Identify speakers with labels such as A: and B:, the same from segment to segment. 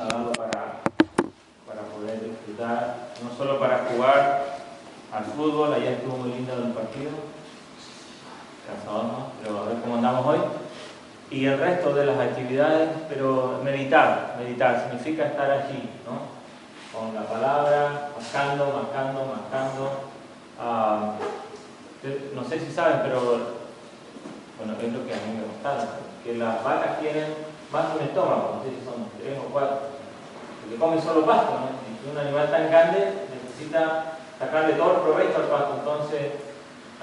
A: ha dado para, para poder disfrutar, no solo para jugar al fútbol, ayer estuvo muy lindo el partido, cansados no, pero a ver cómo andamos hoy, y el resto de las actividades, pero meditar, meditar significa estar allí, ¿no? Con la palabra, marcando, marcando, marcando. Ah, no sé si saben, pero bueno, es lo que a mí me gusta, que las vacas tienen más un estómago, no sé si son tres o cuatro, porque comen solo pasto, ¿no? Un animal tan grande necesita sacarle todo el provecho al pasto, entonces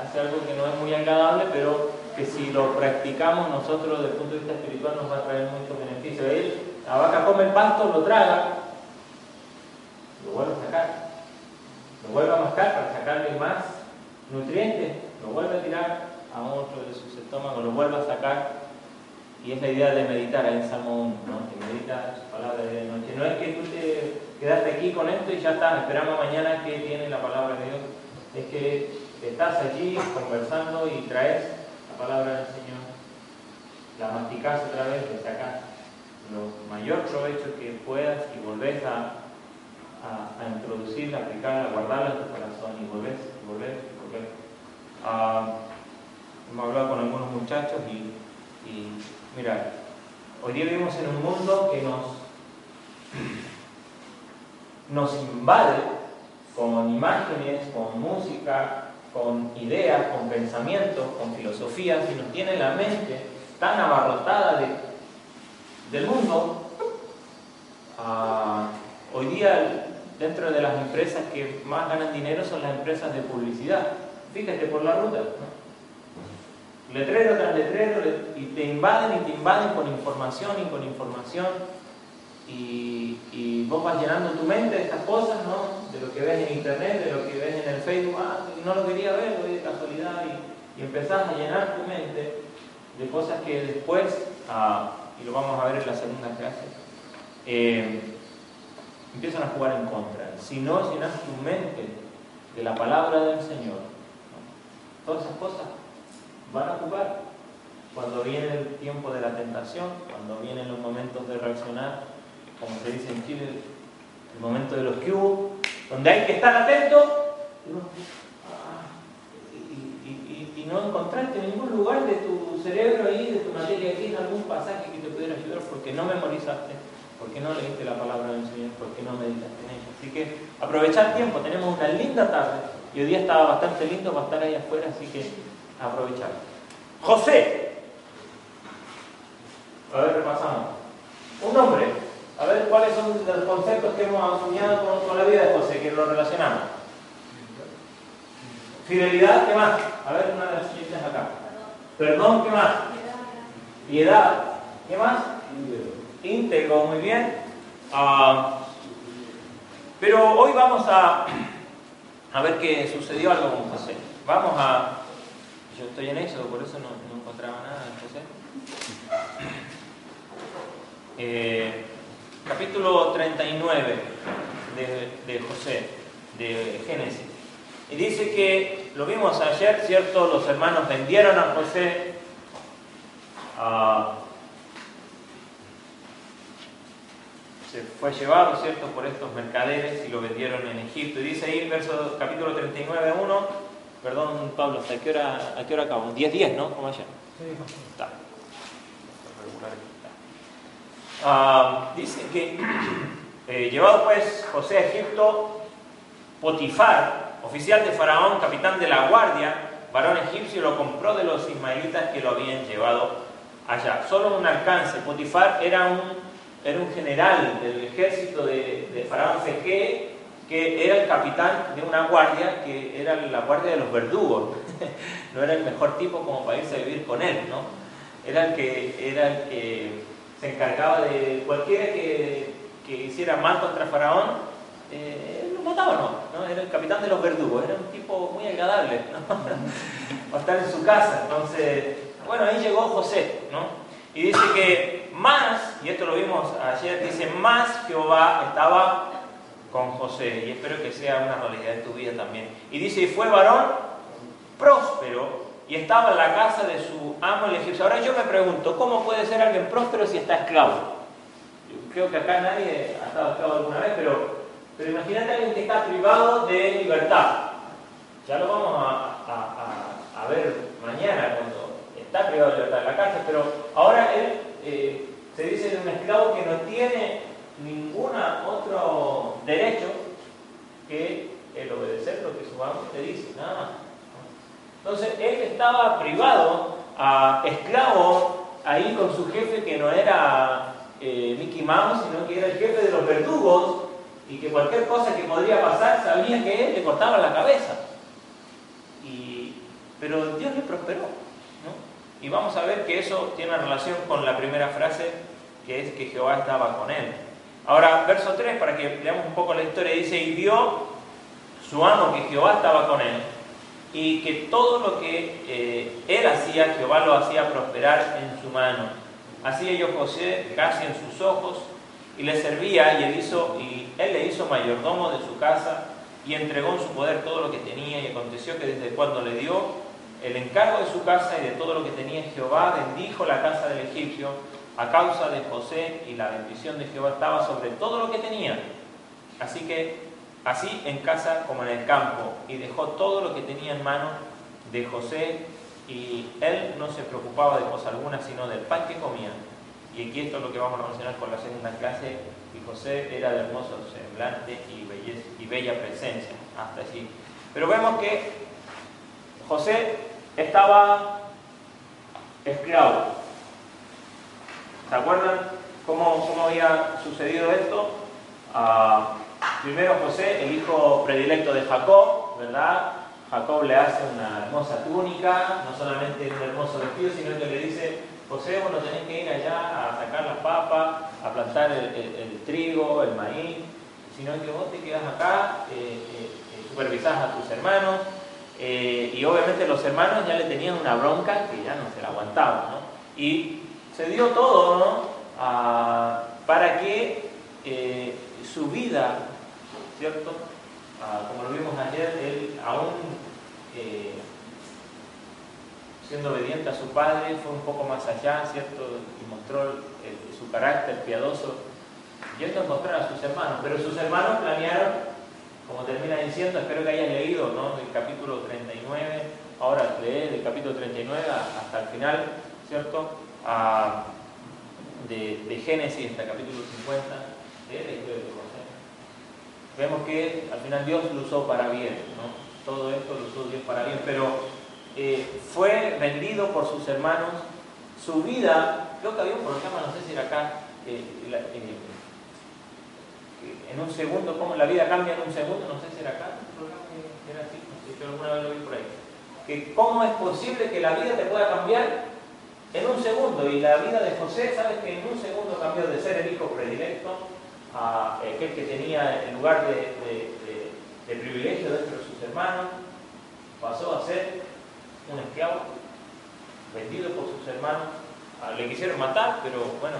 A: hace algo que no es muy agradable, pero que si lo practicamos nosotros desde el punto de vista espiritual nos va a traer muchos beneficios. Él, la vaca come el pasto, lo traga, lo vuelve a sacar, lo vuelve a mascar para sacarle más nutrientes, lo vuelve a tirar a otro de sus estómagos, lo vuelve a sacar. Y es la idea de meditar en Salmo 1, ¿no? que medita su palabra de noche. No es que tú te quedaste aquí con esto y ya está, esperamos mañana que tiene la palabra de Dios. Es que estás allí conversando y traes la palabra del Señor, la masticás otra vez, le sacas lo mayor provecho que puedas y volvés a, a, introducirla, aplicarla, guardarla en tu corazón y volvés, y volvés, y volvés. Ah, hemos hablado con algunos muchachos y, y mira, hoy día vivimos en un mundo que nos, nos invade con imágenes, con música, con ideas, con pensamientos, con filosofías y nos tiene la mente tan abarrotada de, del mundo. Ah, hoy día dentro de las empresas que más ganan dinero son las empresas de publicidad. Fíjate por la ruta. Letrero tras letrero y te invaden y te invaden con información y con información y, vos vas llenando tu mente de estas cosas, ¿no? De lo que ves en internet, de lo que ves en el Facebook, ah, no lo quería ver, lo de casualidad, y, y, empezás a llenar tu mente de cosas que después, ah, y lo vamos a ver en la segunda clase, eh, empiezan a jugar en contra. Si no llenas tu mente de la palabra del Señor, todas esas cosas van a jugar. Cuando viene el tiempo de la tentación, cuando vienen los momentos de reaccionar, como se dice en Chile, el momento de los que hubo, donde hay que estar atento ah, y, no encontrarte en ningún lugar de tu cerebro ahí, de tu materia en algún pasaje que te pudiera ayudar porque no memorizaste, porque no leíste la palabra del Señor, porque no meditaste en ella. Así que aprovechar tiempo, tenemos una linda tarde y hoy día estaba bastante lindo para estar ahí afuera, así que aprovechar. José. A ver, repasamos. Un hombre a ver cuáles son los conceptos que hemos asumido con, la vida de José, que lo relacionamos. Fidelidad, ¿qué más? A ver una de las siguientes acá. Perdón, ¿qué más? Piedad, ¿qué más? Íntegro, muy bien. Ah, pero hoy vamos a, a ver qué sucedió algo con José. Vamos a... Yo estoy en eso, por eso no, encontraba nada de José. Eh, capítulo 39 de, José, de Génesis. Y dice que, lo vimos ayer, ¿cierto? Los hermanos vendieron a José. se fue llevado, ¿cierto?, por estos mercaderes y lo vendieron en Egipto. Y dice ahí, verso, capítulo 39, 1, perdón, Pablo, ¿hasta qué hora, a qué hora acabamos? 10, 10, ¿no? Como ayer. Sí. Está. Ah, dice que eh, llevado pues José a Egipto, Potifar, oficial de Faraón, capitán de la guardia, varón egipcio, lo compró de los ismaelitas que lo habían llevado allá. Solo un alcance. Potifar era un, era un general del ejército de, Faraón Feque, que era el capitán de una guardia que era la guardia de los verdugos. no era el mejor tipo como para irse a vivir con él, ¿no? Era el que, era el que se encargaba de cualquiera que, hiciera mal contra Faraón, eh, lo mataba no, no, era el capitán de los verdugos, era un tipo muy agradable, ¿no? estar en su casa. Entonces, bueno, ahí llegó José, ¿no? Y dice que más, y esto lo vimos ayer, dice más Jehová estaba con José, y espero que sea una realidad en tu vida también. Y dice, y fue varón próspero y estaba en la casa de su amo el egipcio. Ahora yo me pregunto, ¿cómo puede ser alguien próspero si está esclavo? creo que acá nadie ha estado esclavo alguna vez, pero, pero imagínate a alguien que está privado de libertad. Ya lo vamos a, a, ver mañana cuando está privado de libertad en la cárcel, pero ahora él eh, se dice de un esclavo que no tiene ningún otro derecho que el obedecer lo que su amo te dice, nada más. Entonces él estaba privado, a esclavo, ahí con su jefe que no era eh, Mickey Mouse, sino que era el jefe de los verdugos y que cualquier cosa que podría pasar sabía que él le cortaba la cabeza. pero Dios le prosperó. Y vamos a ver que eso tiene relación con la primera frase, que es que Jehová estaba con él. Ahora, verso 3, para que leamos un poco la historia, dice, y vio su amo que Jehová estaba con él, y que todo lo que eh, él hacía, Jehová lo hacía prosperar en su mano. Así ellos José casi en sus ojos, y le servía, y él, hizo, y él le hizo mayordomo de su casa, y entregó en su poder todo lo que tenía, y aconteció que desde cuando le dio el encargo de su casa y de todo lo que tenía Jehová, bendijo la casa del egipcio a causa de José, y la bendición de Jehová estaba sobre todo lo que tenía. Así que así en casa como en el campo, y dejó todo lo que tenía en mano de José, y él no se preocupaba de cosa alguna, sino del pan que comía. Y aquí esto es lo que vamos a mencionar con la segunda clase, y José era de hermoso semblante y, y bella presencia, hasta allí. Pero vemos que José estaba esclavo. ¿Se acuerdan cómo, cómo había sucedido esto? Ah, Primero José, el hijo predilecto de Jacob, ¿verdad? Jacob le hace una hermosa túnica, no solamente un hermoso vestido, sino que le dice, José, vos no tenés que ir allá a sacar las papas, a plantar el, trigo, el maíz, sino que vos te quedas acá, eh, eh, eh supervisás a tus hermanos, eh, y obviamente los hermanos ya le tenían una bronca que ya no se la aguantaban, ¿no? Y se dio todo, ¿no? Ah, para que su vida ¿cierto? Ah, como lo vimos ayer, él aún eh, siendo obediente a su padre fue un poco más allá, ¿cierto? Y mostró su carácter piadoso, yendo a encontrar a sus hermanos. Pero sus hermanos planearon, como termina diciendo, espero que hayan leído, ¿no? El capítulo 39, ahora lee del capítulo 39 hasta el final, ¿cierto? Ah, de, Génesis hasta el capítulo 50, de vemos que al final Dios lo usó para bien, ¿no? Todo esto lo usó Dios para bien, pero eh, fue vendido por sus hermanos, su vida, creo que había un programa, no sé si era acá, en un segundo, cómo la vida cambia en un segundo, no sé si era acá, era así, no sé, yo alguna vez lo vi por ahí, que cómo es posible que la vida te pueda cambiar en un segundo, y la vida de José, sabes que en un segundo cambió de ser el hijo predilecto a aquel que tenía el lugar de, privilegio dentro de sus hermanos, pasó a ser un esclavo, vendido por sus hermanos. Ah, le quisieron matar, pero bueno,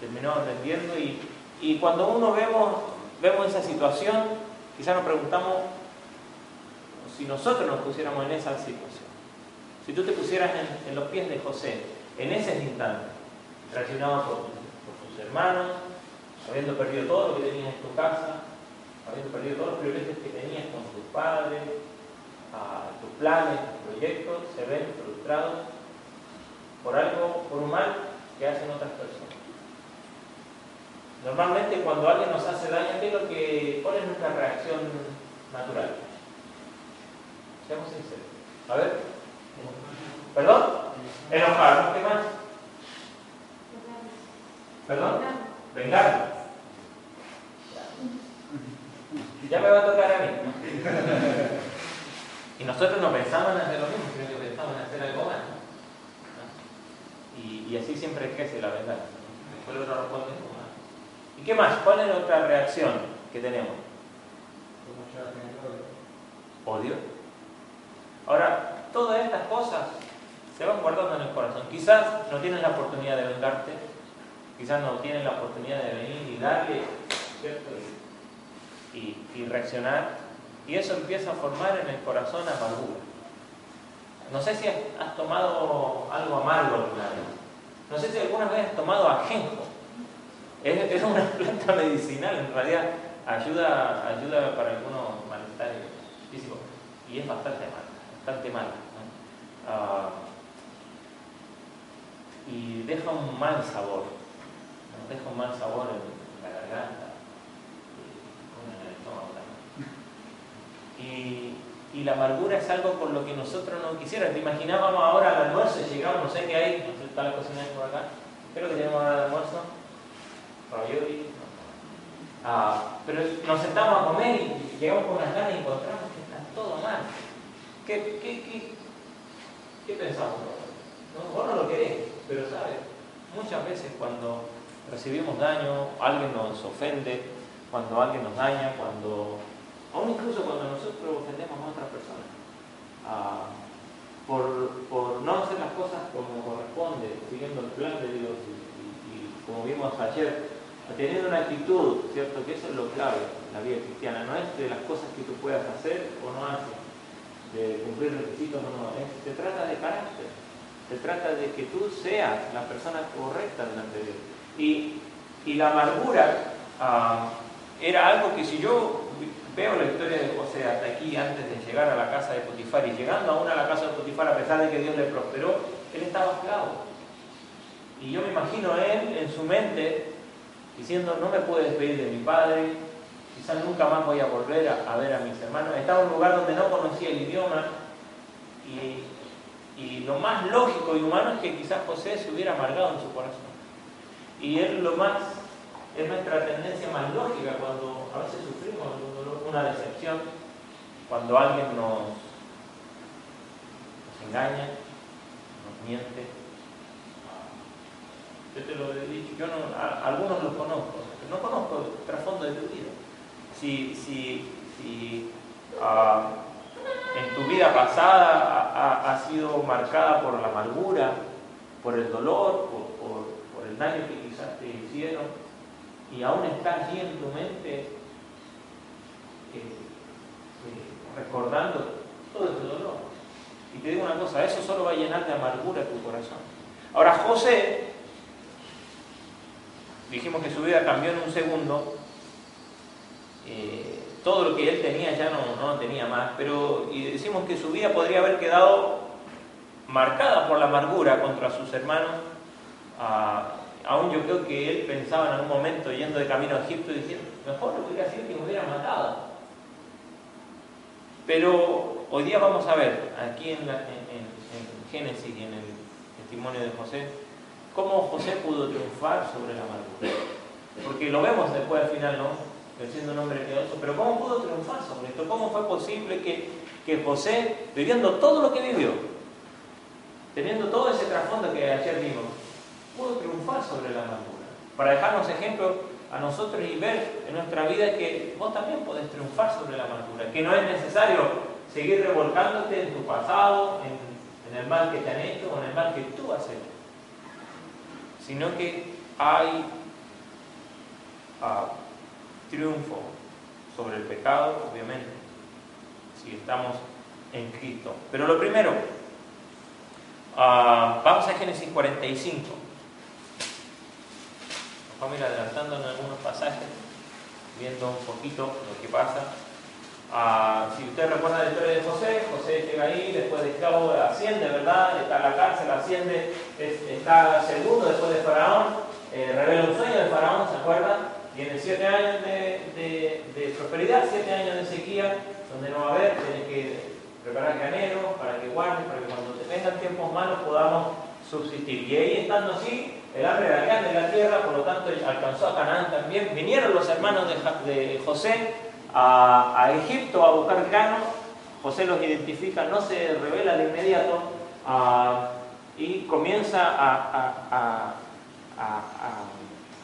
A: terminó vendiendo. Y, y cuando uno vemos, vemos esa situación, quizás nos preguntamos si nosotros nos pusiéramos en esa situación. Si tú te pusieras en, los pies de José, en ese instante, traicionado por, por sus hermanos, habiendo perdido todo lo que tenías en tu casa, habiendo perdido todos los privilegios que tenías con tus padres, tus planes, tus proyectos, se ven frustrados por algo, por un mal que hacen otras personas. Normalmente cuando alguien nos hace daño, ¿qué es lo que pone nuestra reacción natural? Seamos sinceros. A ver. ¿Perdón? Enojarnos. ¿Qué más? ¿Perdón? Vengarnos. Ya me va a tocar a mí. Y nosotros no pensamos en hacer lo mismo, sino que pensamos en hacer algo más. Y, así siempre crece la verdad. Después el otro responde, ¿y qué más? ¿Cuál es otra reacción que tenemos? Odio. Ahora, todas estas cosas se van guardando en el corazón. Quizás no tienes la oportunidad de vengarte, quizás no tienes la oportunidad de venir y darle, ¿cierto? y, reaccionar, y eso empieza a formar en el corazón amargura. No sé si has, tomado algo amargo alguna vez. No sé si alguna vez has tomado ajenjo. Es, una planta medicinal, en realidad ayuda, ayuda para algunos malestares físicos y es bastante mala, bastante mala. Ah, y deja un mal sabor, deja un mal sabor en la garganta y en el estómago también. Y, la amargura es algo por lo que nosotros no quisiéramos. Te imaginábamos ahora al almuerzo y llegamos, no sé qué hay, no sé, está la cocina por acá. Creo que tenemos ahora el almuerzo. Ravioli. Ah, pero nos sentamos a comer y llegamos con unas ganas y encontramos que está todo mal. ¿Qué, qué, qué, qué pensamos? No, vos no lo querés, pero sabes, muchas veces cuando recibimos daño, alguien nos ofende, cuando alguien nos daña, cuando aún incluso cuando nosotros ofendemos a otras personas, ah, por, por, no hacer las cosas como corresponde, siguiendo el plan de Dios y, como vimos ayer, teniendo una actitud, ¿cierto? Que eso es lo clave en la vida cristiana, no es de las cosas que tú puedas hacer o no haces, de cumplir requisitos o no, es, se trata de carácter, se trata de que tú seas la persona correcta delante de Dios. Y, y la amargura ah, era algo que si yo veo la historia de José hasta aquí, antes de llegar a la casa de Potifar y llegando aún a la casa de Potifar, a pesar de que Dios le prosperó, él estaba esclavo. Y yo me imagino él en su mente diciendo, no me puedo despedir de mi padre, quizás nunca más voy a volver a, ver a mis hermanos. Estaba en un lugar donde no conocía el idioma y, y lo más lógico y humano es que quizás José se hubiera amargado en su corazón. Y él lo más, es nuestra tendencia más lógica cuando a veces sufrimos una decepción cuando alguien nos, nos engaña, nos miente. Yo te lo he dicho, yo no, algunos los conozco, pero no conozco el trasfondo de tu vida. Si, si, si ah, en tu vida pasada ha, sido marcada por la amargura, por el dolor, por, el daño que quizás te hicieron, y aún está allí en tu mente recordando todo ese dolor. Y te digo una cosa, eso solo va a llenar de amargura tu corazón. Ahora José, dijimos que su vida cambió en un segundo, eh, todo lo que él tenía ya no, no tenía más, pero y decimos que su vida podría haber quedado marcada por la amargura contra sus hermanos. Ah, aún yo creo que él pensaba en algún momento yendo de camino a Egipto diciendo, mejor lo hubiera sido que me hubiera matado. Pero hoy día vamos a ver, aquí en, Génesis y en el testimonio de José, cómo José pudo triunfar sobre la amargura. Porque lo vemos después al final, ¿no? Siendo un hombre piadoso, pero ¿cómo pudo triunfar sobre esto? ¿Cómo fue posible que, que José, viviendo todo lo que vivió, teniendo todo ese trasfondo que ayer vimos, pudo triunfar sobre la amargura? Para dejarnos ejemplos a nosotros y ver en nuestra vida que vos también podés triunfar sobre la amargura, que no es necesario seguir revolcándote en tu pasado, en, el mal que te han hecho o en el mal que tú has hecho, sino que hay ah, triunfo sobre el pecado, obviamente, si estamos en Cristo. Pero lo primero, ah, vamos a Génesis 45. Vamos a ir adelantando en algunos pasajes, viendo un poquito lo que pasa. Ah, si usted recuerda la historia de José, José llega ahí, después de esclavo asciende, ¿verdad? Está en la cárcel, asciende, está segundo después de Faraón, eh, revela un sueño de Faraón, ¿se acuerdan? Tiene siete años de, prosperidad, siete años de sequía, donde no va a haber, tiene que preparar granero para que guarde, para que cuando te vengan tiempos malos podamos subsistir. Y ahí estando así, el hambre era grande en la tierra, por lo tanto alcanzó a Canaán también. Vinieron los hermanos de, José a, Egipto a buscar grano. José los identifica, no se revela de inmediato y comienza a,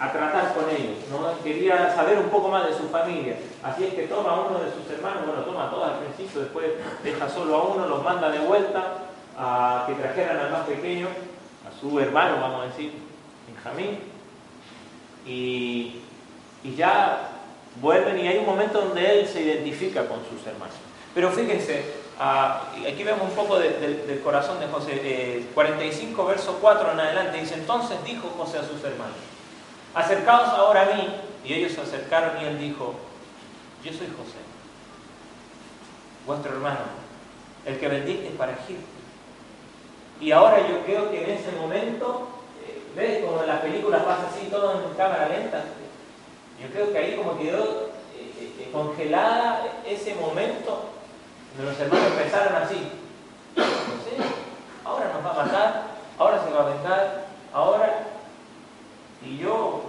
A: tratar con ellos. ¿no? Quería saber un poco más de su familia. Así es que toma a uno de sus hermanos, bueno, toma a todos al principio, después deja solo a uno, los manda de vuelta a que trajeran al más pequeño, a su hermano, vamos a decir, Benjamín, y, ya vuelven y hay un momento donde él se identifica con sus hermanos. Pero fíjense, ah, aquí vemos un poco del corazón de José, 45 verso 4 en adelante, dice, entonces dijo José a sus hermanos, acercaos ahora a mí. Y ellos se acercaron y él dijo, yo soy José, vuestro hermano, el que vendiste para Egipto. Y ahora yo creo que en ese momento, eh, ¿ves? Como en las películas pasa así, todo en cámara lenta. Yo creo que ahí como quedó eh, eh, congelada ese momento donde los hermanos empezaron así. ahora nos va a matar, ahora se va a vengar, ahora. Y yo,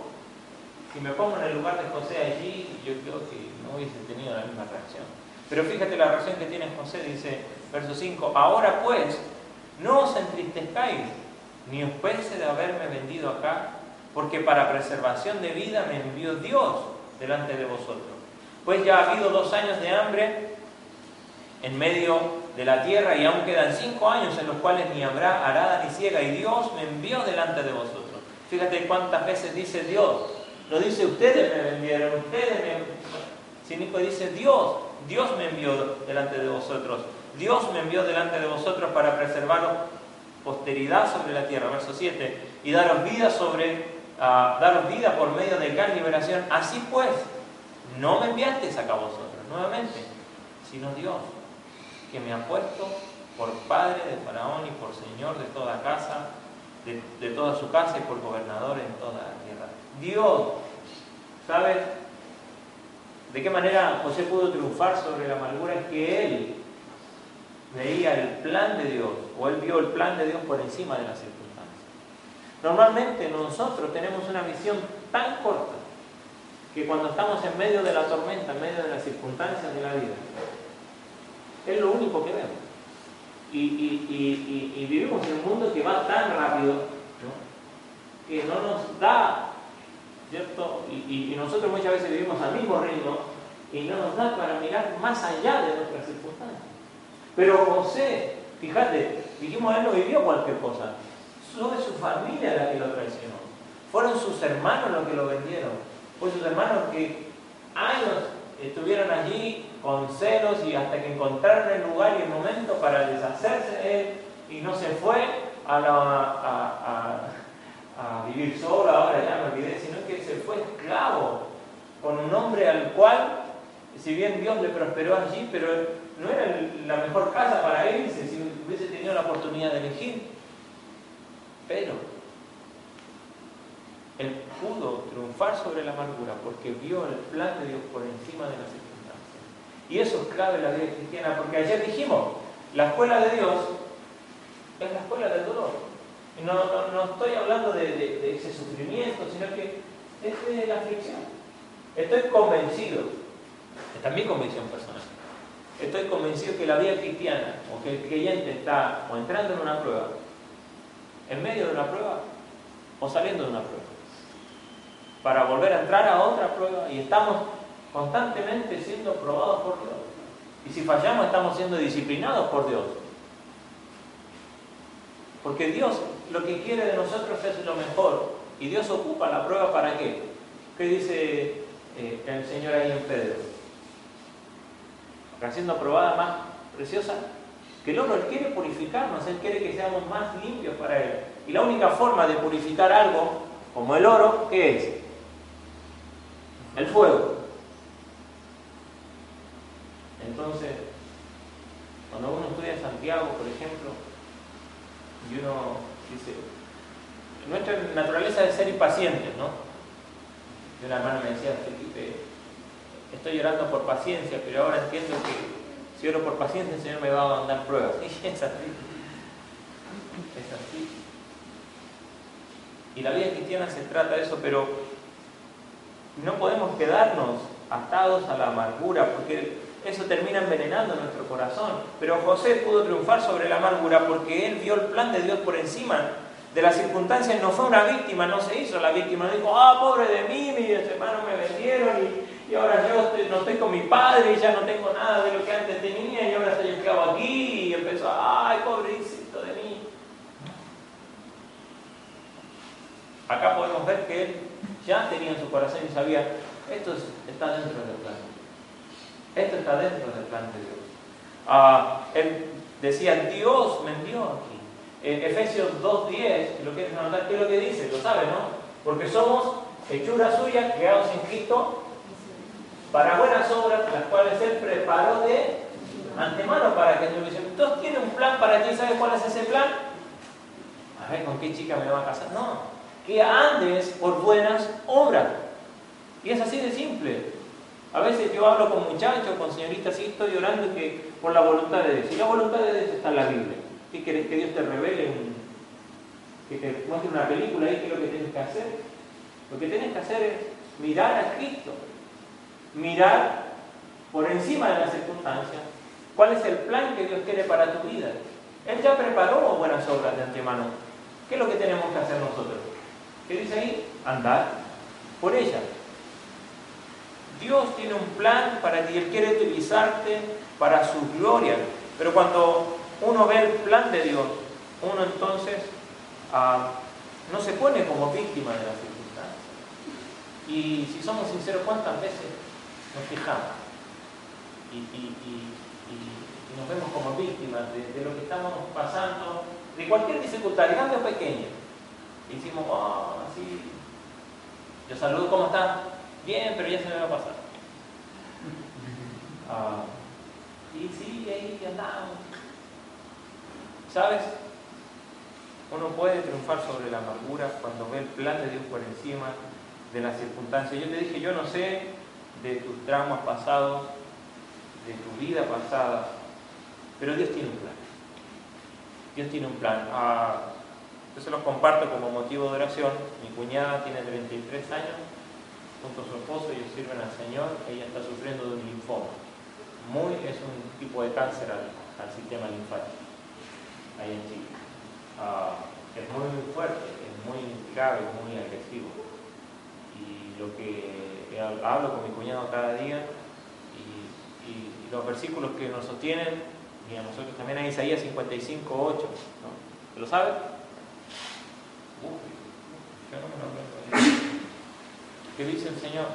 A: si me pongo en el lugar de José allí, yo creo que no hubiese tenido la misma reacción. Pero fíjate la reacción que tiene José, dice, verso 5, ahora pues, no os entristezcáis, ni os pese de haberme vendido acá, porque para preservación de vida me envió Dios delante de vosotros. Pues ya ha habido dos años de hambre en medio de la tierra y aún quedan cinco años en los cuales ni habrá arada ni ciega y Dios me envió delante de vosotros. Fíjate cuántas veces dice Dios. No dice ustedes me vendieron, ustedes me... Sino dice Dios, Dios me envió delante de vosotros. Dios me envió delante de vosotros para preservaros posteridad sobre la tierra. Verso 7. Y daros vida sobre, uh, daros vida por medio de gran liberación. Así pues, no me enviasteis acá vosotros, nuevamente, sino Dios, que me ha puesto por padre de Faraón y por señor de toda casa, de, toda su casa y por gobernador en toda la tierra. Dios, ¿sabes? ¿De qué manera José pudo triunfar sobre la amargura? Es que él veía el plan de Dios, o él vio el plan de Dios por encima de las circunstancias. Normalmente nosotros tenemos una visión tan corta que cuando estamos en medio de la tormenta, en medio de las circunstancias de la vida, es lo único que vemos. Y, vivimos en un mundo que va tan rápido que no nos da, ¿cierto? Y, nosotros muchas veces vivimos al mismo ritmo y no nos da para mirar más allá de nuestras circunstancias. Pero José, fíjate, dijimos, él no vivió cualquier cosa. Fue su familia la que lo traicionó. Fueron sus hermanos los que lo vendieron. Fue sus hermanos que años estuvieron allí con celos y hasta que encontraron el lugar y el momento para deshacerse de él y no se fue a, vivir solo, ahora ya me olvidé, sino que se fue esclavo con un hombre al cual, si bien Dios le prosperó allí, pero no era la mejor casa para irse si hubiese tenido la oportunidad de elegir. Pero él pudo sobre la amargura porque vio el plan de Dios por encima de las circunstancias. Y eso es clave en la vida cristiana, porque ayer dijimos, la escuela de Dios es la escuela del dolor. No, estoy hablando de, de, ese sufrimiento, sino que es de la aflicción. Estoy convencido, esta es mi convicción personal, estoy convencido que la vida cristiana o que el creyente está o entrando en una prueba, en medio de una prueba o saliendo de una prueba, para volver a entrar a otra prueba y estamos constantemente siendo probados por Dios. Y si fallamos estamos siendo disciplinados por Dios. Porque Dios lo que quiere de nosotros es lo mejor. Y Dios ocupa la prueba para qué? ¿Qué dice eh, el Señor ahí en Pedro? siendo probada más preciosa que el oro. Él quiere purificarnos, Él quiere que seamos más limpios para Él. Y la única forma de purificar algo, como el oro, ¿qué es? El fuego. Entonces, cuando uno estudia Santiago, por ejemplo, y uno dice, nuestra naturaleza es ser impacientes, ¿no? Y una hermana me decía, Felipe, estoy llorando por paciencia, pero ahora entiendo que si oro por paciencia el Señor me va a mandar pruebas. Y es así. Es así. Y la vida cristiana se trata de eso, pero no podemos quedarnos atados a la amargura, porque eso termina envenenando nuestro corazón. Pero José pudo triunfar sobre la amargura porque él vio el plan de Dios por encima de las circunstancias. No fue una víctima, no se hizo la víctima. No dijo, ah, pobre de mí, mis hermanos me vendieron y y ahora yo no estoy con mi padre y ya no tengo nada de lo que antes tenía y ahora estoy esclavo aquí y empezó, ay, pobrecito de mí. Acá podemos ver que él ya tenía en su corazón y sabía, esto está dentro del plan. Esto está dentro del plan de Dios. Ah, él decía, Dios me envió aquí. En Efesios 2.10, si lo quieres anotar, ¿qué es lo que dice? Lo sabes, ¿no? Porque somos hechura suya, creados en Cristo, para buenas obras, las cuales Él preparó de antemano para que anduviesen. Entonces tiene un plan para ti, ¿sabes cuál es ese plan? A ver, ¿con qué chica me va a casar? No, que andes por buenas obras. Y es así de simple. A veces yo hablo con muchachos, con señoritas, y estoy orando que por la voluntad de Dios. Y la voluntad de Dios está en la Biblia. ¿Qué querés que Dios te revele? Que te muestre una película ahí, ¿qué es lo que tienes que hacer? Lo que tienes que hacer es mirar a Cristo. Mirar por encima de las circunstancias. ¿Cuál es el plan que Dios quiere para tu vida? Él ya preparó buenas obras de antemano. ¿Qué es lo que tenemos que hacer nosotros? ¿Qué dice ahí? Andar por ella. Dios tiene un plan para ti, Él quiere utilizarte para su gloria. Pero cuando uno ve el plan de Dios, uno entonces ah, no se pone como víctima de las circunstancias. Y si somos sinceros, ¿cuántas veces nos fijamos? Y, nos vemos como víctimas de, lo que estamos pasando, de cualquier dificultad, grande o pequeña. Y decimos, oh, así, yo saludo, ¿cómo estás? Bien, pero ya se me va a pasar. Ah, y sí, ahí andamos. ¿Sabes? Uno puede triunfar sobre la amargura cuando ve el plan de Dios por encima de las circunstancias. Yo te dije, yo no sé de tus traumas pasados, de tu vida pasada, pero Dios tiene un plan. Dios tiene un plan. Ah, yo se los comparto como motivo de oración. Mi cuñada tiene 33 años, junto a su esposo, ellos sirven al Señor, ella está sufriendo de un linfoma. Muy, es un tipo de cáncer al, sistema linfático, ahí en Chile. Ah, es muy, fuerte, es muy grave, muy agresivo. Y lo que hablo con mi cuñado cada día y, los versículos que nos sostienen, y a nosotros también hay Isaías 55, 8, ¿no? ¿Lo sabe? ¿Qué dice el Señor?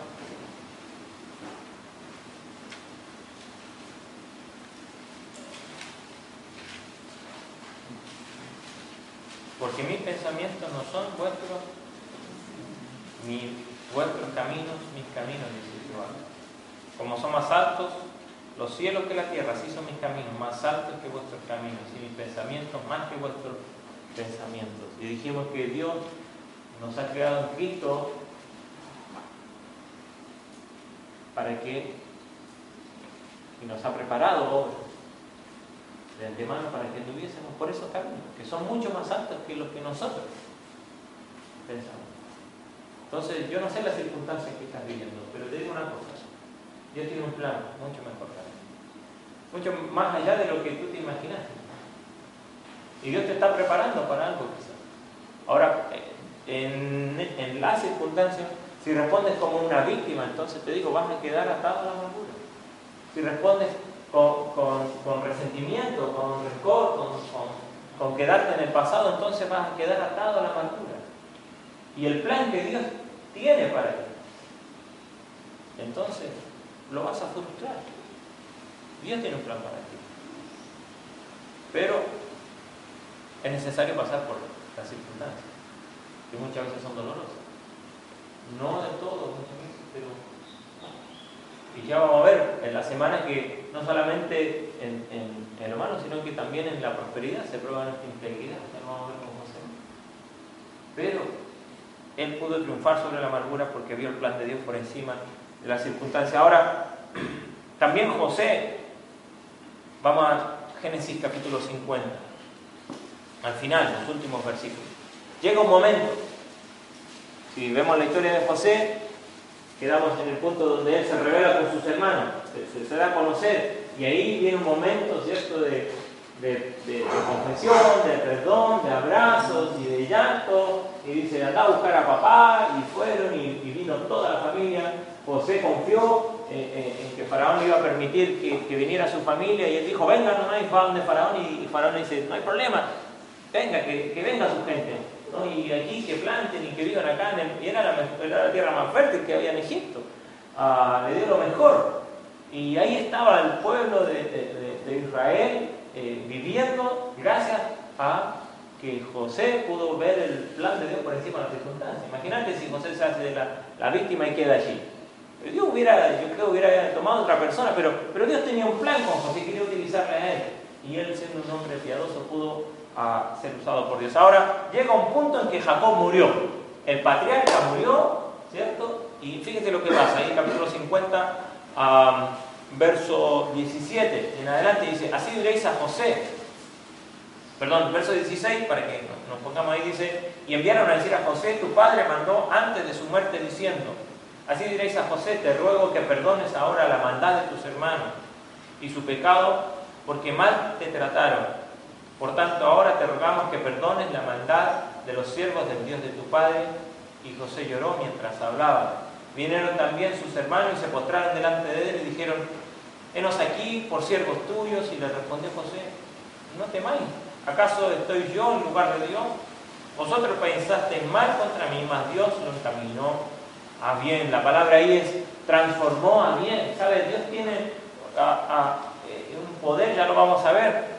A: Porque mis pensamientos no son vuestros, ni vuestros caminos, mis caminos, dice Jehová. Como son más altos los cielos que la tierra, así son mis caminos, más altos que vuestros caminos, y mis pensamientos más que vuestros pensamientos. Y dijimos que Dios nos ha creado en Cristo para que, y nos ha preparado de antemano para que tuviésemos por esos caminos, que son mucho más altos que los que nosotros pensamos. Entonces, yo no sé las circunstancias que estás viviendo, pero te digo una cosa, Dios tiene un plan mucho mejor para mucho más allá de lo que tú te imaginaste. Y Dios te está preparando para algo quizás. Ahora, en, las circunstancias, si respondes como una víctima, entonces te digo, vas a quedar atado a la amargura. Si respondes con, resentimiento, con rencor, con, quedarte en el pasado, entonces vas a quedar atado a la amargura. Y el plan que Dios tiene para ti, entonces lo vas a frustrar. Dios tiene un plan para ti. Pero es necesario pasar por las circunstancias, que muchas veces son dolorosas. No de todo, muchas veces, pero y ya vamos a ver en la semana que no solamente en, en, lo malo, sino que también en la prosperidad se prueba nuestra integridad. Ya vamos a ver cómo se Pero él pudo triunfar sobre la amargura porque vio el plan de Dios por encima de las circunstancias. Ahora, también José, vamos a Génesis capítulo 50, al final, los últimos versículos. Llega un momento, si vemos la historia de José, quedamos en el punto donde él se revela con sus hermanos, se, da a conocer, y ahí viene un momento, ¿cierto?, de, de, confesión, de perdón, de abrazos y de llanto, y dice, anda a buscar a papá, y fueron, y, vino toda la familia. José confió eh, eh, en que Faraón iba a permitir que, viniera su familia, y él dijo, venga, no hay de Faraón, y, Faraón dice, no hay problema, venga, que, venga su gente y aquí que planten y que vivan acá, y era la, tierra más fértil que había en Egipto, ah, le dio lo mejor. Y ahí estaba el pueblo de, Israel eh, viviendo gracias a que José pudo ver el plan de Dios por encima de las circunstancias. Imagínate si José se hace de la, víctima y queda allí. Dios hubiera, yo creo, hubiera tomado otra persona, pero, pero Dios tenía un plan con José quería utilizarle a él. Y él, siendo un hombre piadoso, pudo ah, ser usado por Dios. Ahora, llega un punto en que Jacob murió. El patriarca murió, ¿cierto? Y fíjate lo que pasa ahí en capítulo 50, verso 17 en adelante, dice, así diréis a José, perdón, verso 16, para que nos pongamos ahí, dice, y enviaron a decir a José, tu padre mandó antes de su muerte diciendo, así diréis a José, te ruego que perdones ahora la maldad de tus hermanos y su pecado, porque mal te trataron. Por tanto, ahora te rogamos que perdones la maldad de los siervos del Dios de tu Padre. Y José lloró mientras hablaba. Vinieron también sus hermanos y se postraron delante de él y dijeron, Henos aquí por siervos tuyos. Y le respondió José, no temáis, ¿acaso estoy yo en lugar de Dios? Vosotros pensasteis mal contra mí, mas Dios lo encaminó a bien. La palabra ahí es transformó a bien. ¿Sabes? Dios tiene eh, un poder, ya lo vamos a ver,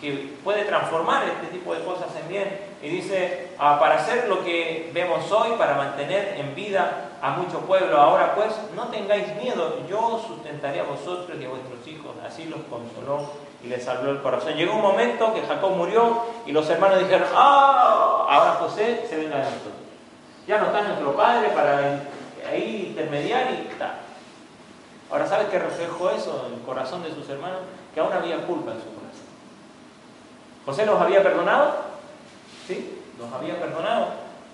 A: que puede transformar este tipo de cosas en bien. Y dice, ah, para hacer lo que vemos hoy, para mantener en vida a mucho pueblo, ahora pues no tengáis miedo, yo sustentaré a vosotros y a vuestros hijos. Así los consoló y les habló el corazón. Llegó un momento que Jacob murió y los hermanos dijeron, ah, ahora José se venga de nosotros. Ya no está nuestro padre para ahí intermediar y está. Ahora, ¿sabes qué reflejó eso en el corazón de sus hermanos? Que aún había culpa en su. José los había perdonado, ¿sí? Los había perdonado.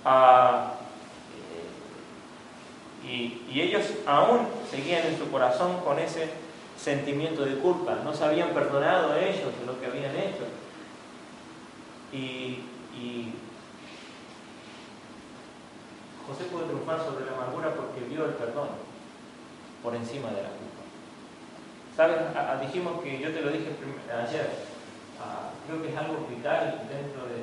A: Ah, y, ellos aún seguían en su corazón con ese sentimiento de culpa. No se habían perdonado a ellos de lo que habían hecho. Y José pudo triunfar sobre la amargura porque vio el perdón por encima de la culpa. ¿Sabes? Dijimos que yo te lo dije ayer creo que es algo vital dentro de,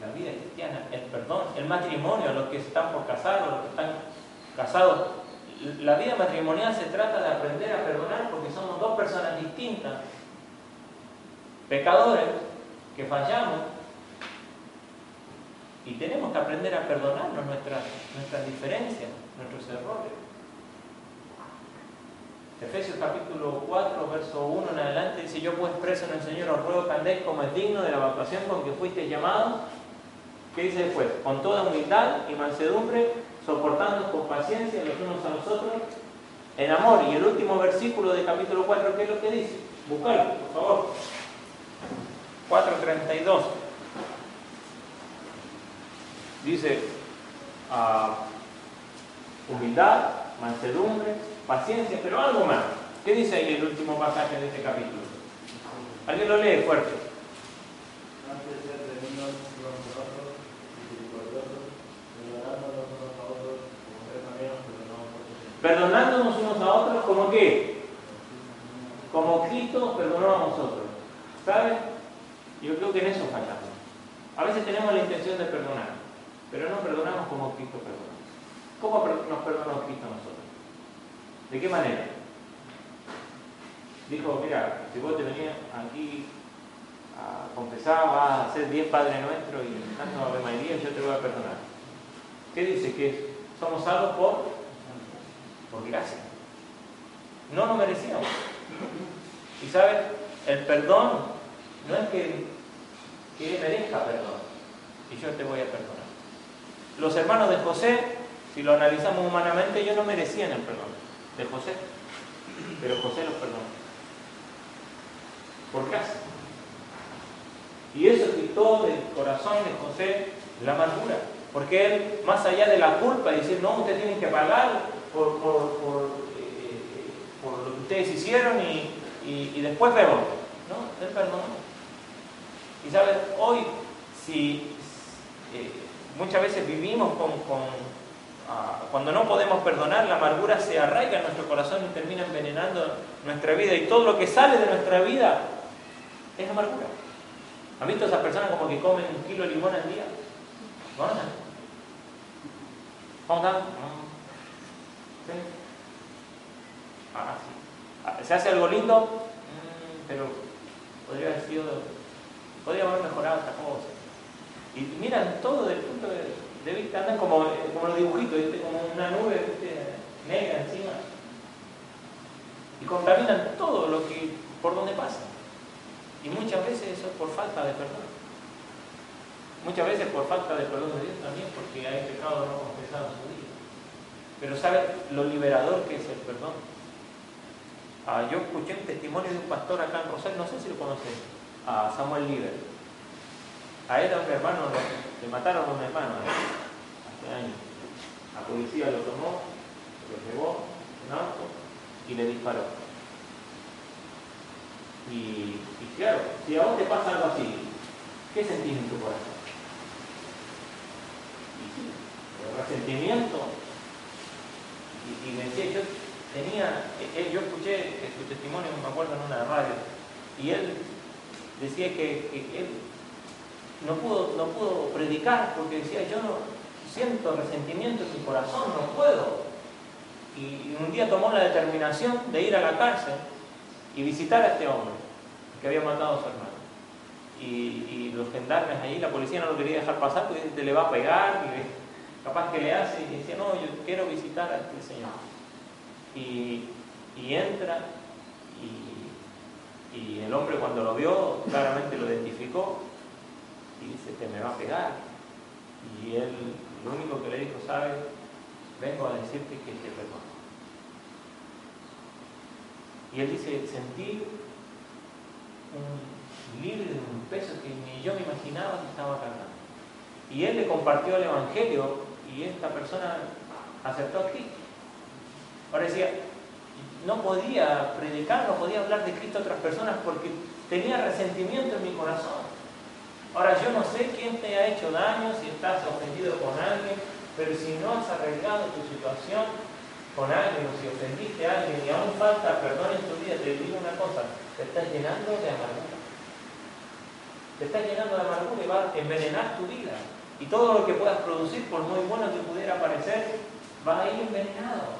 A: la vida cristiana, el perdón, el matrimonio, los que están por casar los que están casados. La vida matrimonial se trata de aprender a perdonar porque somos dos personas distintas, pecadores, que fallamos, y tenemos que aprender a perdonarnos nuestras, nuestras diferencias, nuestros errores. Efesios capítulo 4, verso 1 en adelante dice, yo pues preso en el Señor os ruego que andéis como es digno de la evacuación con que fuiste llamados. ¿Qué dice después? Con toda humildad y mansedumbre, soportando con paciencia los unos a los otros, en amor. Y el último versículo del capítulo 4, ¿qué es lo que dice? Buscarlo, por favor. 4.32. Dice, ah, humildad, mansedumbre, paciencia, pero algo más. ¿Qué dice ahí el último pasaje de este capítulo? ¿Alguien lo lee fuerte? Perdonándonos unos a otros como qué? Como Cristo perdonó a nosotros. ¿Sabes? Yo creo que en eso fallamos. A veces tenemos la intención de perdonar, pero no perdonamos como Cristo perdonó. ¿Cómo nos perdonó Cristo a nosotros? ¿De qué manera? Dijo, mira, si vos te venías aquí a confesar, vas a hacer 10 Padre Nuestro y tanto Ave María, yo te voy a perdonar. ¿Qué dice? Que somos salvos por, por gracia. No nos merecíamos. Y sabes, el perdón no es que, que merezca perdón y yo te voy a perdonar. Los hermanos de José, si lo analizamos humanamente, ellos no merecían el perdón de José, pero José los perdonó. Por casa. Y eso quitó del corazón de José la amargura. Porque él, más allá de la culpa, dice, no, ustedes tienen que pagar por, por, eh, lo que ustedes hicieron y, después vemos. No, él perdonó. Y sabes, hoy, si eh, muchas veces vivimos con cuando no podemos perdonar, la amargura se arraiga en nuestro corazón y termina envenenando nuestra vida. Y todo lo que sale de nuestra vida es amargura. ¿Han visto esas personas como que comen un kilo de limón al día? ¿Cómo están? Ah, sí. ¿Se hace algo lindo? Mm, pero podría haber sido, podría haber mejorado esta cosa. Y miran todo desde el punto de, andan como, como los dibujitos, como una nube negra encima. Y contaminan todo lo que por donde pasa. Y muchas veces eso es por falta de perdón. Muchas veces por falta de perdón de Dios también, porque hay pecado no confesado en su vida. Pero ¿sabe lo liberador que es el perdón? Ah, yo escuché un testimonio de un pastor acá en Rosario, no sé si lo conocen, a Samuel Liber. A él, a un hermano, le mataron a un hermano hace años. La policía lo tomó, lo llevó en auto y le disparó. Y, claro, si a vos te pasa algo así, ¿qué sentís en tu corazón? Y el resentimiento. Y, me decía, yo tenía, él, yo escuché su testimonio, me acuerdo en una radio, y él decía que, él no pudo, no pudo predicar porque decía, yo no siento resentimiento en mi corazón, no puedo. Y un día tomó la determinación de ir a la cárcel y visitar a este hombre que había matado a su hermano. Y, los gendarmes ahí, la policía no lo quería dejar pasar porque te le va a pegar, y capaz que le hace, y decía, no, yo quiero visitar a este señor. Y, entra, y, y, el hombre cuando lo vio, claramente lo identificó, y dice, te me va a pegar. Y él, lo único que le dijo, sabes, vengo a decirte que te perdono. Y él dice, sentí un libre de un peso que ni yo me imaginaba que estaba cargando. Y él le compartió el Evangelio y esta persona aceptó a Cristo. Ahora decía, no podía predicar, no podía hablar de Cristo a otras personas porque tenía resentimiento en mi corazón. Ahora yo no sé quién te ha hecho daño, si estás ofendido con alguien, pero si no has arreglado tu situación, con alguien o si ofendiste a alguien y aún falta perdón en tu vida, te digo una cosa, te estás llenando de amargura. Te estás llenando de amargura y va a envenenar tu vida. Y todo lo que puedas producir, por muy bueno que pudiera parecer, va a ir envenenado.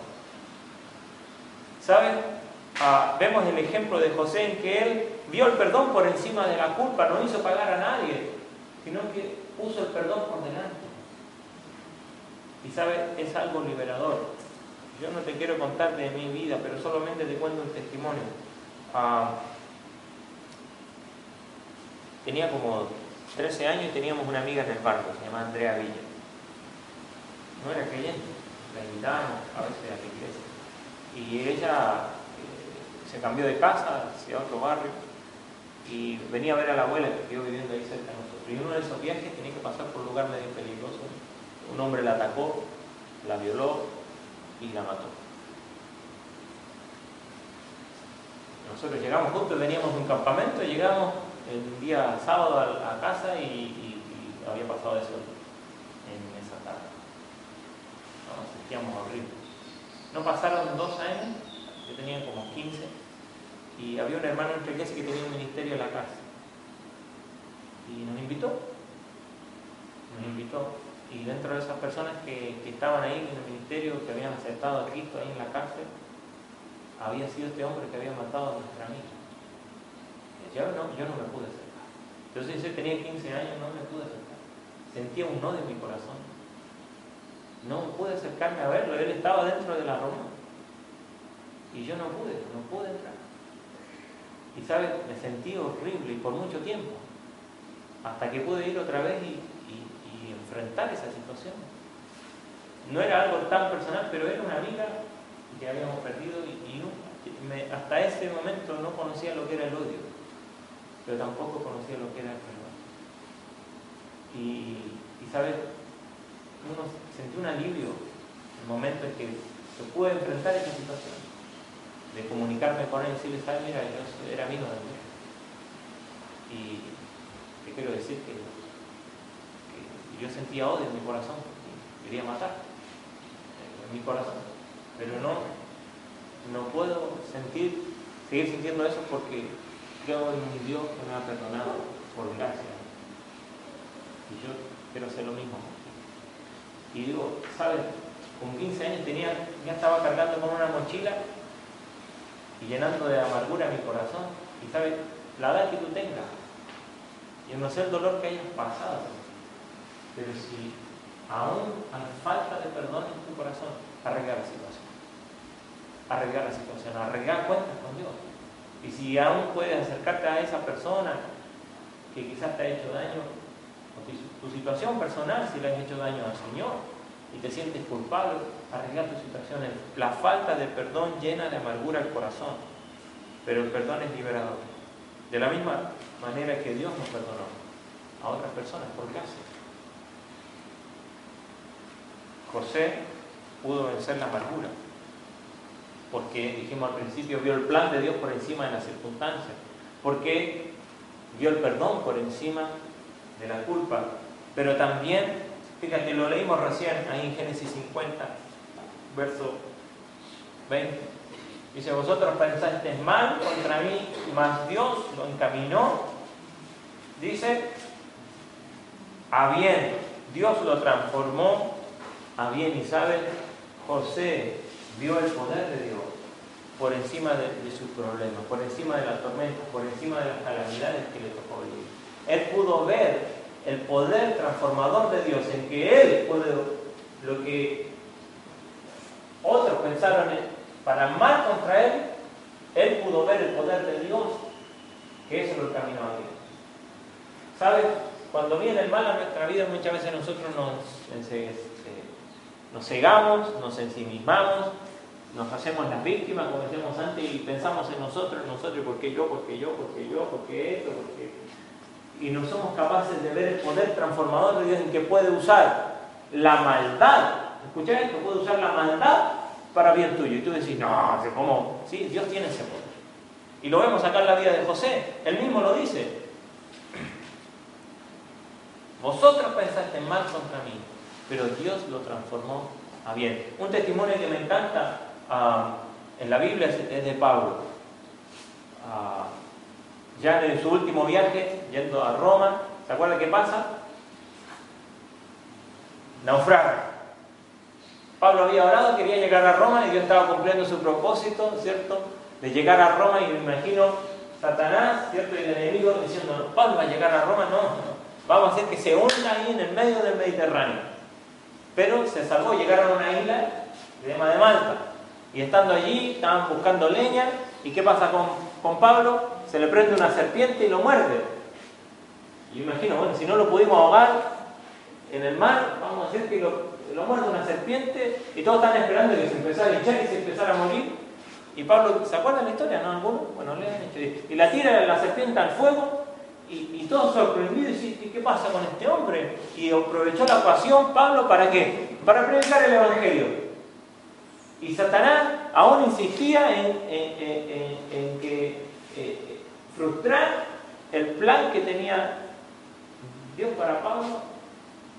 A: ¿Saben? Ah, vemos el ejemplo de José en que él vio el perdón por encima de la culpa, no hizo pagar a nadie, sino que puso el perdón por delante. Y sabe, es algo liberador. Yo no te quiero contar de mi vida, pero solamente te cuento un testimonio. Ah, tenía como 13 años y teníamos una amiga en el barco, se llama Andrea Villa. No era creyente, la invitábamos a veces a la iglesia. Y ella se cambió de casa hacia otro barrio y venía a ver a la abuela que quedó viviendo ahí cerca de nosotros. Y en uno de esos viajes tenía que pasar por un lugar medio peligroso. Un hombre la atacó, la violó, y la mató. Nosotros llegamos juntos, veníamos de un campamento, llegamos el día sábado a, casa y, había pasado eso en esa tarde. Nos sentíamos horribles. No pasaron dos años, yo tenía como 15, y había un hermano en iglesia que tenía un ministerio en la casa. Y nos invitó. Nos invitó y dentro de esas personas que, estaban ahí en el ministerio, que habían aceptado a Cristo ahí en la cárcel, había sido este hombre que había matado a nuestra amiga. Yo no, yo no me pude acercar. Entonces yo tenía 15 años, no me pude acercar. Sentía un no de mi corazón. No pude acercarme a verlo, él estaba dentro de la Roma. Y yo no pude, no pude entrar. Y sabes, me sentí horrible y por mucho tiempo. Hasta que pude ir otra vez y enfrentar esa situación. No era algo tan personal, pero era una amiga que habíamos perdido y, hasta ese momento no conocía lo que era el odio, pero tampoco conocía lo que era el perdón. Y, ¿sabes? Uno sentí un alivio el momento en que se pude enfrentar esa situación, de comunicarme con él y decirle, ¿sabes? Mira, yo era amigo de él. Y te quiero decir que yo sentía odio en mi corazón, quería matar en mi corazón, pero no, no puedo sentir, seguir sintiendo eso porque creo en mi Dios que me ha perdonado por gracia. Y yo quiero hacer lo mismo. Y digo, ¿sabes? Con 15 años tenía, ya estaba cargando con una mochila y llenando de amargura mi corazón. Y sabes, la edad que tú tengas, y no sé el dolor que hayas pasado, Pero si aún hay falta de perdón en tu corazón, arreglar la situación. Arreglar la situación, arreglar cuentas con Dios. Y si aún puedes acercarte a esa persona que quizás te ha hecho daño, o tu, situación personal, si le has hecho daño al Señor y te sientes culpable, arreglar tu situación. La falta de perdón llena de amargura el corazón, pero el perdón es liberador. De la misma manera que Dios nos perdonó a otras personas por hace? José pudo vencer la amargura, porque dijimos al principio, vio el plan de Dios por encima de las circunstancias, porque vio el perdón por encima de la culpa, pero también, fíjate, lo leímos recién ahí en Génesis 50, verso 20, dice, vosotros pensasteis mal contra mí, mas Dios lo encaminó, dice, a bien, Dios lo transformó a bien, y José vio el poder de Dios por encima de, sus problemas, por encima de las tormentas, por encima de las calamidades que le tocó vivir. Él pudo ver el poder transformador de Dios en que Él puede, lo que otros pensaron para mal contra Él, Él pudo ver el poder de Dios, que eso lo encaminó a Dios. ¿Sabes? Cuando viene el mal a nuestra vida, muchas veces nosotros nos, este, nos cegamos, nos ensimismamos, nos hacemos las víctimas, como decíamos antes, y pensamos en nosotros, nosotros, porque yo, porque yo, porque yo, porque esto, porque... Y no somos capaces de ver el poder transformador de Dios en que puede usar la maldad. ¿Escucháis esto? Puede usar la maldad para bien tuyo. Y tú decís, no, ¿cómo? Sí, Dios tiene ese poder. Y lo vemos acá en la vida de José. Él mismo lo dice. Vosotros pensaste mal contra mí, pero Dios lo transformó a bien. Un testimonio que me encanta Ah, en la Biblia es, de Pablo. Ah, ya en su último viaje, yendo a Roma, ¿se acuerda qué pasa? Naufraga. Pablo había orado, quería llegar a Roma y Dios estaba cumpliendo su propósito, ¿cierto? De llegar a Roma y me imagino Satanás, ¿cierto? Y el enemigo diciendo, Pablo va a llegar a Roma, no, vamos a hacer que se hunda ahí en el medio del Mediterráneo. Pero se salvó, llegaron a una isla de Malta. Y estando allí, estaban buscando leña. ¿Y qué pasa con, Pablo? Se le prende una serpiente y lo muerde. Y imagino, bueno, si no lo pudimos ahogar en el mar, vamos a decir que lo, muerde una serpiente y todos están esperando que se empezara a echar y se empezara a morir. Y Pablo, ¿se acuerdan la historia? ¿No? ¿Alguno? Bueno, lean Y la tira la serpiente al fuego y, y todos sorprendidos y ¿qué pasa con este hombre? Y aprovechó la ocasión Pablo para qué? Para predicar el Evangelio. Y Satanás aún insistía en, que eh, frustrar el plan que tenía Dios para Pablo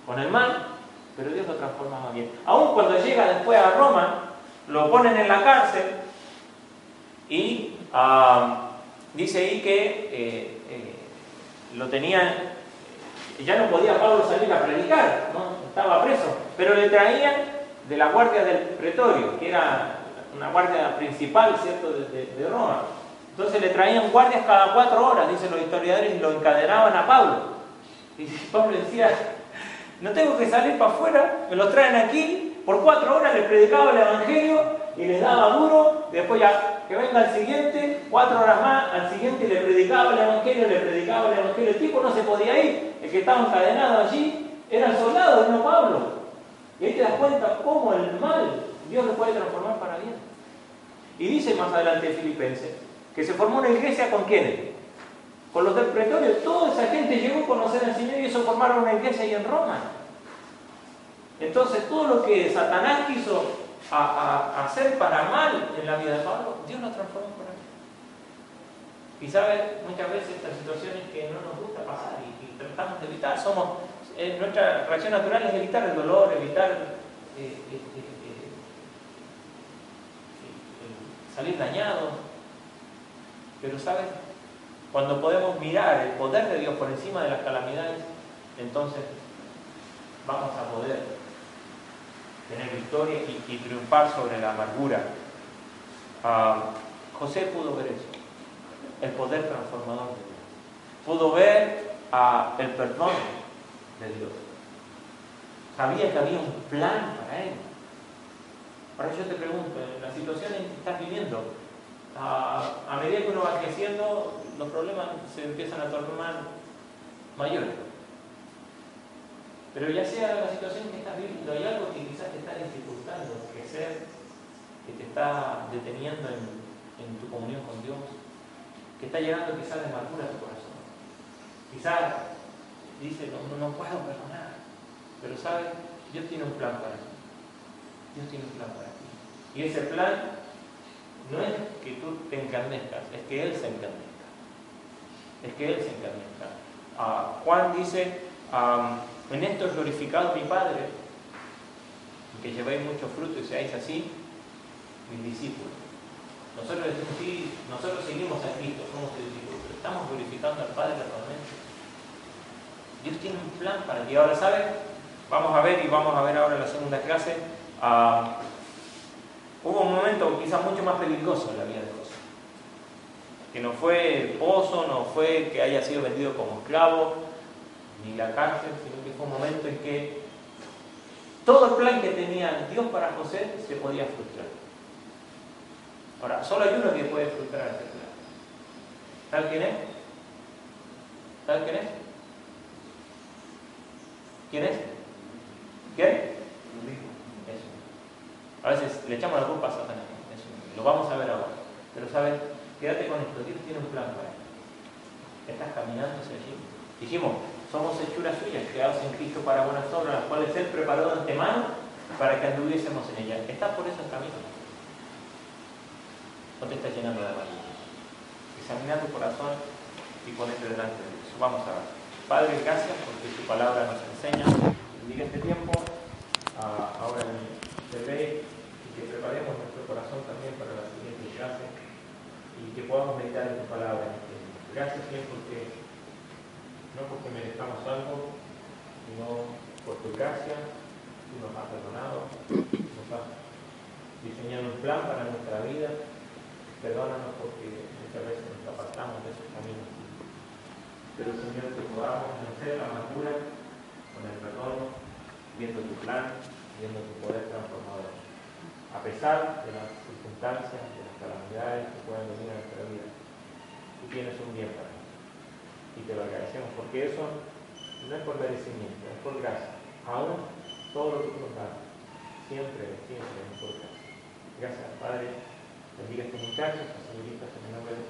A: con el mal, pero Dios lo transformaba bien. Aún cuando llega después a Roma, lo ponen en la cárcel y dice ahí que eh, eh, lo tenían, ya no podía Pablo salir a predicar, ¿no? estaba preso, pero le traían de la guardia del pretorio, que era una guardia principal, ¿cierto?, de, Roma. Entonces le traían guardias cada cuatro horas, dicen los historiadores, y lo encadenaban a Pablo. Y Pablo decía, no tengo que salir para afuera, me lo traen aquí, por cuatro horas les predicaba el Evangelio y les daba duro, después ya que venga el siguiente, cuatro horas más, al siguiente le predicaba el Evangelio, le predicaba el Evangelio, el tipo no se podía ir, el que estaba encadenado allí era el soldado, no Pablo. Y ahí te das cuenta cómo el mal Dios lo puede transformar para bien. Y dice más adelante Filipenses que se formó una iglesia con quiénes? Con los del pretorio. Toda esa gente llegó a conocer al Señor y eso formaron una iglesia ahí en Roma. Entonces todo lo que Satanás quiso hacer para mal en la vida de Pablo, Dios lo transformó para bien. Y sabes, muchas veces estas situaciones que no nos gusta pasar y, tratamos de evitar, somos eh, nuestra reacción natural es evitar el dolor, evitar eh, eh, salir dañado. Pero ¿sabes? Cuando podemos mirar el poder de Dios por encima de las calamidades, entonces vamos a poder tener victoria y, triunfar sobre la amargura. Ah, José pudo ver eso, el poder transformador de Dios. Pudo ver ah, el perdón de Dios. Sabía que había un plan para él. Ahora yo te pregunto, en la situación en que estás viviendo, a, medida que uno va creciendo, los problemas se empiezan a tornar mayores. Pero ya sea la situación que estás viviendo, hay algo que quizás te está dificultando crecer, que te está deteniendo en, tu comunión con Dios, que está llegando quizás de amargura a tu corazón. Quizás dice, no, no puedo perdonar, pero sabes, Dios tiene un plan para ti. Dios tiene un plan para ti. Y ese plan no es que tú te encandezcas, es que Él se encandezca. Es que Él se encandezca. Ah, Juan dice, en esto es glorificado mi Padre, que llevéis mucho fruto y seáis así mis discípulos. Nosotros sí, nosotros seguimos a Cristo, somos sus discípulos, pero estamos glorificando al Padre realmente. Dios tiene un plan para ti. Ahora, ¿sabes? Vamos a ver y vamos a ver ahora en la segunda clase. Ah, hubo un momento quizás mucho más peligroso en la vida de José. Que no fue el pozo, no fue que haya sido vendido como esclavo, ni la cárcel, sino que fue un momento en que todo el plan que tenía Dios para José se podía frustrar. Ahora, solo hay uno que puede frustrar ese plan. ¿Sabes quién es? ¿Sabes quién es? ¿Quién es? ¿Quién? A veces le echamos la culpa a Satanás. Lo vamos a ver ahora. Pero sabes, quédate con esto. Dios tiene un plan para ti. Estás caminando hacia allí. Dijimos, somos hechuras suyas, creados en Cristo para buenas obras, las cuales Él preparó de antemano para que anduviésemos en ellas. ¿Estás por esos caminos? ¿O te estás llenando de amargura? Examina tu corazón y ponete delante de Dios. Vamos a ver. Padre, gracias porque tu palabra nos enseña. Bendiga este tiempo. Uh, ahora en ve y que preparemos nuestro corazón también para la siguiente clase y que podamos meditar en tu palabra. Gracias, Señor, porque no porque merezcamos algo, sino por tu gracia, tú nos has perdonado, nos has diseñado un plan para nuestra vida. Perdónanos porque muchas veces nos apartamos de esos caminos. Pero, Señor, que podamos vencer la amargura con el perdón, viendo tu plan, viendo tu poder transformador. A pesar de las circunstancias, de las calamidades que puedan venir a nuestra vida, tú tienes un bien para nosotros. Y te lo agradecemos, porque eso no es por merecimiento, es por gracia. Aún todo lo que tú nos das, siempre, siempre es por gracia. Gracias, Padre. Bendiga a estos muchachos, a en el nombre de Jesús.